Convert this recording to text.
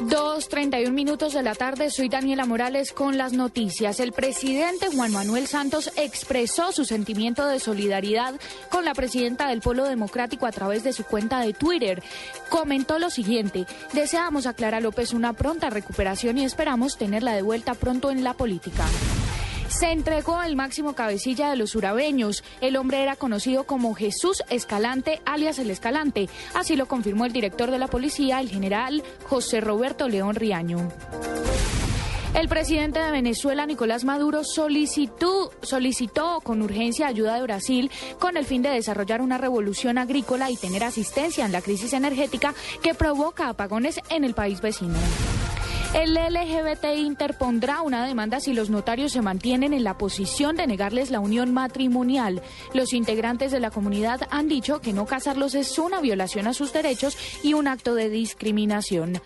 2.31 minutos de la tarde, soy Daniela Morales con las noticias. El presidente Juan Manuel Santos expresó su sentimiento de solidaridad con la presidenta del Polo Democrático a través de su cuenta de Twitter. Comentó lo siguiente, deseamos a Clara López una pronta recuperación y esperamos tenerla de vuelta pronto en la política se entregó el máximo cabecilla de los urabeños. El hombre era conocido como Jesús Escalante, alias el Escalante. Así lo confirmó el director de la policía, el general José Roberto León Riaño. El presidente de Venezuela, Nicolás Maduro, solicitó, solicitó con urgencia ayuda de Brasil con el fin de desarrollar una revolución agrícola y tener asistencia en la crisis energética que provoca apagones en el país vecino. El LGBT interpondrá una demanda si los notarios se mantienen en la posición de negarles la unión matrimonial. Los integrantes de la comunidad han dicho que no casarlos es una violación a sus derechos y un acto de discriminación.